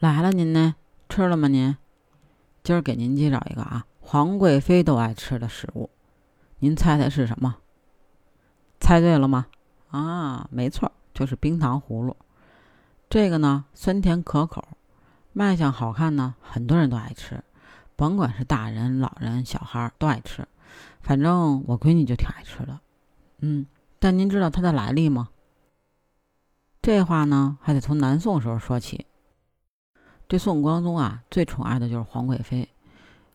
来了，您呢？吃了吗？您？今儿给您介绍一个啊，皇贵妃都爱吃的食物，您猜猜是什么？猜对了吗？啊，没错，就是冰糖葫芦。这个呢，酸甜可口，卖相好看呢，很多人都爱吃，甭管是大人、老人、小孩都爱吃。反正我闺女就挺爱吃的。嗯，但您知道它的来历吗？这话呢，还得从南宋时候说起。这宋光宗啊，最宠爱的就是皇贵妃。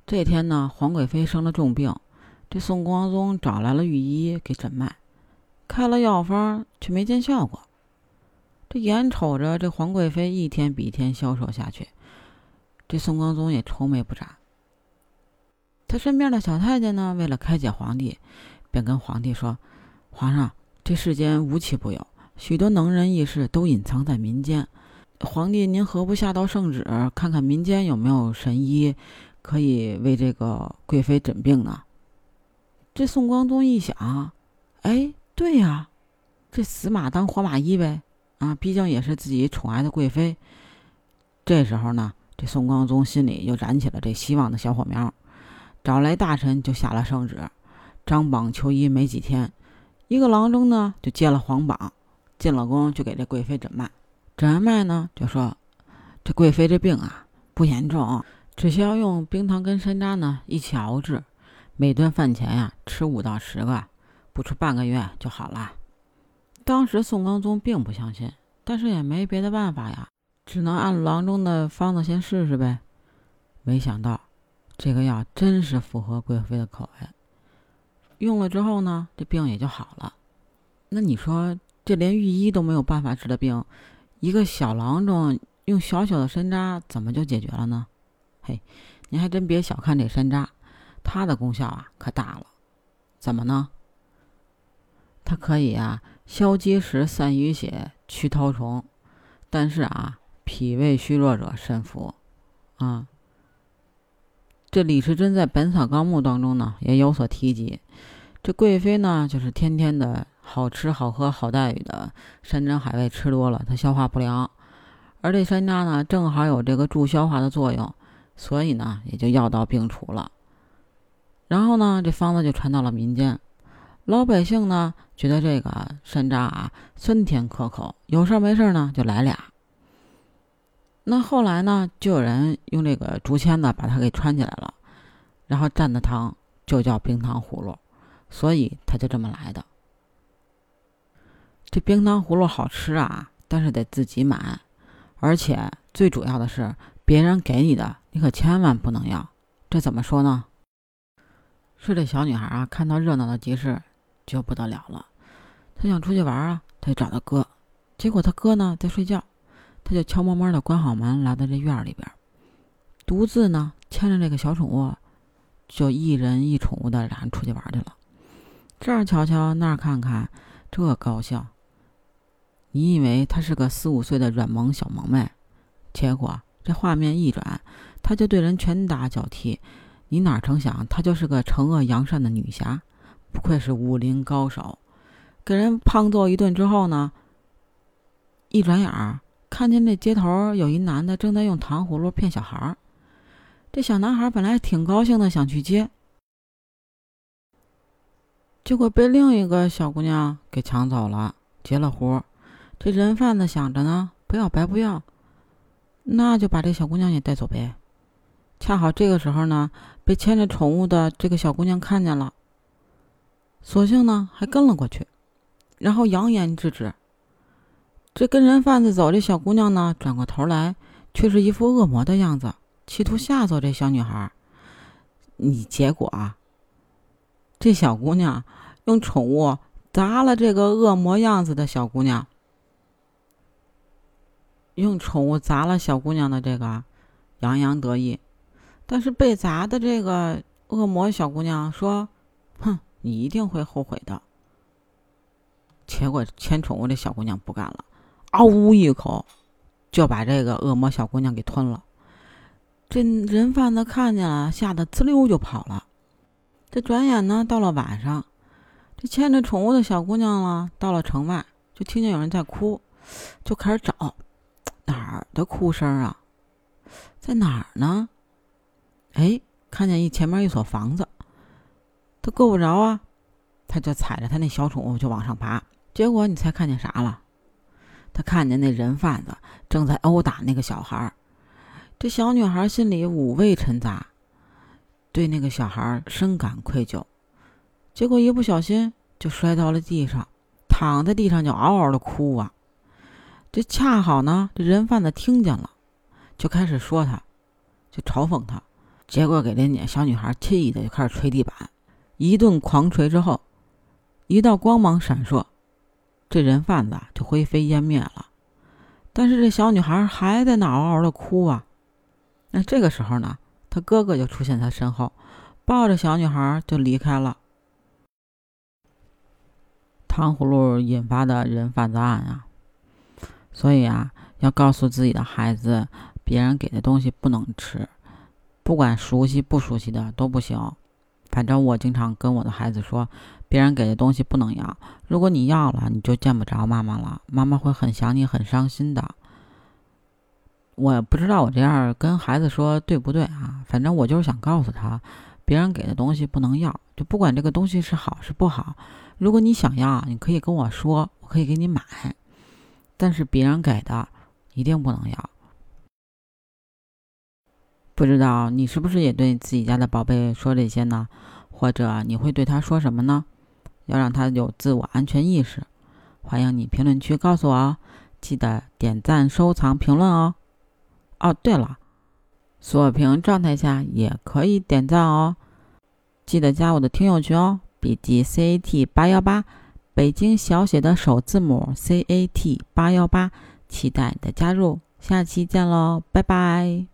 这天呢，皇贵妃生了重病，这宋光宗找来了御医给诊脉，开了药方，却没见效果。这眼瞅着这皇贵妃一天比一天消瘦下去，这宋光宗也愁眉不展。他身边的小太监呢，为了开解皇帝，便跟皇帝说：“皇上，这世间无奇不有，许多能人异士都隐藏在民间。”皇帝，您何不下道圣旨，看看民间有没有神医，可以为这个贵妃诊病呢？这宋光宗一想，哎，对呀，这死马当活马医呗，啊，毕竟也是自己宠爱的贵妃。这时候呢，这宋光宗心里又燃起了这希望的小火苗，找来大臣就下了圣旨，张榜求医。没几天，一个郎中呢就接了皇榜，进了宫就给这贵妃诊脉。诊完脉呢，就说这贵妃这病啊不严重，只需要用冰糖跟山楂呢一起熬制，每顿饭前呀吃五到十个，不出半个月就好了。当时宋光宗并不相信，但是也没别的办法呀，只能按郎中的方子先试试呗。没想到这个药真是符合贵妃的口味，用了之后呢，这病也就好了。那你说这连御医都没有办法治的病？一个小郎中用小小的山楂怎么就解决了呢？嘿，您还真别小看这山楂，它的功效啊可大了。怎么呢？它可以啊消积食、散淤血、祛绦虫。但是啊，脾胃虚弱者慎服啊。这李时珍在《本草纲目》当中呢也有所提及。这贵妃呢，就是天天的。好吃好喝好待遇的山珍海味吃多了，它消化不良，而这山楂呢，正好有这个助消化的作用，所以呢，也就药到病除了。然后呢，这方子就传到了民间，老百姓呢觉得这个山楂啊酸甜可口，有事没事呢就来俩。那后来呢，就有人用这个竹签子把它给穿起来了，然后蘸的汤就叫冰糖葫芦，所以它就这么来的。这冰糖葫芦好吃啊，但是得自己买，而且最主要的是，别人给你的，你可千万不能要。这怎么说呢？是这小女孩啊，看到热闹的集市就不得了了，她想出去玩啊，她就找她哥，结果她哥呢在睡觉，她就悄摸摸的关好门，来到这院里边，独自呢牵着这个小宠物，就一人一宠物的俩人出去玩去了，这儿瞧瞧那儿看看，这高兴。你以为她是个四五岁的软萌小萌妹，结果这画面一转，她就对人拳打脚踢。你哪成想，她就是个惩恶扬善的女侠，不愧是武林高手。给人胖揍一顿之后呢，一转眼儿看见那街头有一男的正在用糖葫芦骗小孩儿。这小男孩本来挺高兴的，想去接，结果被另一个小姑娘给抢走了，截了胡。这人贩子想着呢，不要白不要，那就把这小姑娘也带走呗。恰好这个时候呢，被牵着宠物的这个小姑娘看见了，索性呢还跟了过去，然后扬言制止。这跟人贩子走，这小姑娘呢转过头来，却是一副恶魔的样子，企图吓走这小女孩。你结果啊，这小姑娘用宠物砸了这个恶魔样子的小姑娘。用宠物砸了小姑娘的这个，洋洋得意，但是被砸的这个恶魔小姑娘说：“哼，你一定会后悔的。”结果牵宠物的小姑娘不干了，嗷呜一口就把这个恶魔小姑娘给吞了。这人贩子看见了，吓得呲溜就跑了。这转眼呢，到了晚上，这牵着宠物的小姑娘呢，到了城外，就听见有人在哭，就开始找。的哭声啊？在哪儿呢？哎，看见一前面一所房子，他够不着啊，他就踩着他那小宠物就往上爬。结果你猜看见啥了？他看见那人贩子正在殴打那个小孩儿。这小女孩心里五味陈杂，对那个小孩深感愧疚。结果一不小心就摔到了地上，躺在地上就嗷嗷的哭啊。这恰好呢，这人贩子听见了，就开始说他，就嘲讽他。结果给这小女孩气的就开始捶地板，一顿狂捶之后，一道光芒闪烁，这人贩子就灰飞烟灭了。但是这小女孩还在那嗷嗷的哭啊。那这个时候呢，他哥哥就出现在身后，抱着小女孩就离开了。糖葫芦引发的人贩子案啊，所以啊，要告诉自己的孩子，别人给的东西不能吃。不管熟悉不熟悉的都不行，反正我经常跟我的孩子说，别人给的东西不能要。如果你要了，你就见不着妈妈了，妈妈会很想你，很伤心的。我不知道我这样跟孩子说对不对啊？反正我就是想告诉他，别人给的东西不能要，就不管这个东西是好是不好。如果你想要，你可以跟我说，我可以给你买，但是别人给的一定不能要。不知道你是不是也对自己家的宝贝说这些呢？或者你会对他说什么呢？要让他有自我安全意识。欢迎你评论区告诉我哦，记得点赞、收藏、评论哦。哦，对了，锁屏状态下也可以点赞哦。记得加我的听友群哦，笔记 C A T 八幺八，北京小写的首字母 C A T 八幺八，期待你的加入。下期见喽，拜拜。